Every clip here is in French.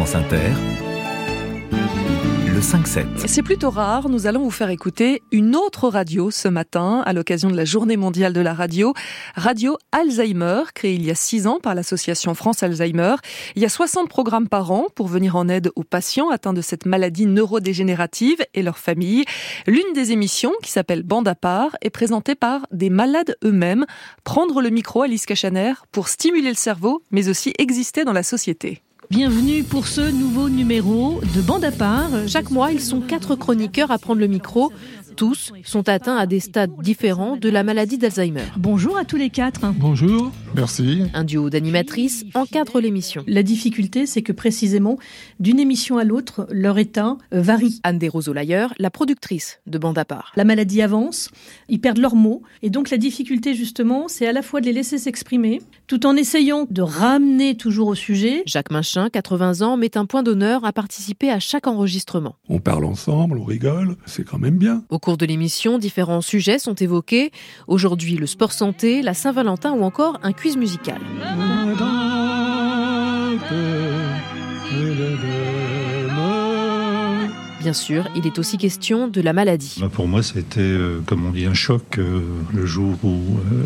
France Inter, le 5-7. C'est plutôt rare, nous allons vous faire écouter une autre radio ce matin à l'occasion de la journée mondiale de la radio, Radio Alzheimer, créée il y a six ans par l'association France Alzheimer. Il y a 60 programmes par an pour venir en aide aux patients atteints de cette maladie neurodégénérative et leurs familles. L'une des émissions, qui s'appelle Bande à part, est présentée par des malades eux-mêmes. Prendre le micro, Alice Cachaner, pour stimuler le cerveau, mais aussi exister dans la société. Bienvenue pour ce nouveau numéro de Bande à part. Chaque mois, ils sont quatre chroniqueurs à prendre le micro. Tous sont atteints à des stades différents de la maladie d'Alzheimer. Bonjour à tous les quatre. Bonjour, merci. Un duo d'animatrices encadre l'émission. La difficulté, c'est que précisément, d'une émission à l'autre, leur état euh, varie. Anne Desroseaux-Layer, la productrice de Bande à part. La maladie avance, ils perdent leurs mots, et donc la difficulté, justement, c'est à la fois de les laisser s'exprimer, tout en essayant de ramener toujours au sujet. Jacques Machin, 80 ans, met un point d'honneur à participer à chaque enregistrement. On parle ensemble, on rigole, c'est quand même bien. Au cours de l'émission, différents sujets sont évoqués. Aujourd'hui, le sport santé, la Saint-Valentin ou encore un quiz musical. Bien sûr, il est aussi question de la maladie. Bah, pour moi, ça a été, euh, comme on dit, un choc euh, le jour où euh,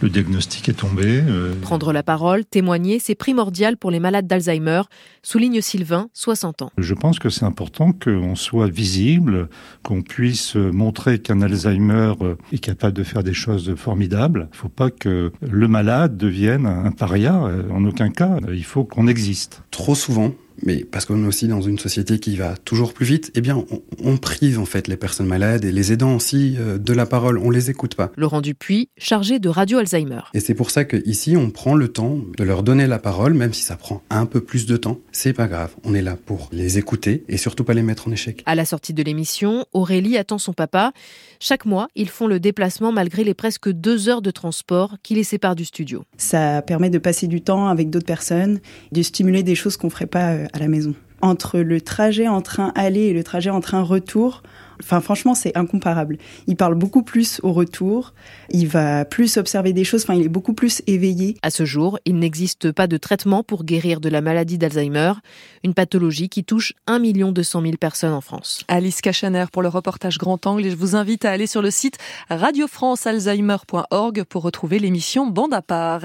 le diagnostic est tombé. euh. Prendre la parole, témoigner, c'est primordial pour les malades d'Alzheimer, souligne Sylvain, 60 ans. Je pense que c'est important qu'on soit visible, qu'on puisse montrer qu'un Alzheimer est capable de faire des choses formidables. Il ne faut pas que le malade devienne un paria, en aucun cas. Il faut qu'on existe. trop souvent, mais parce qu'on est aussi dans une société qui va toujours plus vite, eh bien, on, on prive en fait les personnes malades et les aidants aussi euh, de la parole. On les écoute pas. Laurent Dupuis, chargé de Radio Alzheimer. Et c'est pour ça que ici, on prend le temps de leur donner la parole, même si ça prend un peu plus de temps. C'est pas grave. On est là pour les écouter et surtout pas les mettre en échec. À la sortie de l'émission, Aurélie attend son papa. Chaque mois, ils font le déplacement malgré les presque deux heures de transport qui les séparent du studio. Ça permet de passer du temps avec d'autres personnes, de stimuler des choses qu'on ferait pas euh, à la maison. Entre le trajet en train aller et le trajet en train retour, enfin franchement c'est incomparable. Il parle beaucoup plus au retour, il va plus observer des choses, enfin il est beaucoup plus éveillé. À ce jour, il n'existe pas de traitement pour guérir de la maladie d'Alzheimer, une pathologie qui touche 1 200 000 personnes en France. Alice Cachaner pour le reportage Grand Angle et je vous invite à aller sur le site radiofrancealzheimer.org pour retrouver l'émission Bande à part.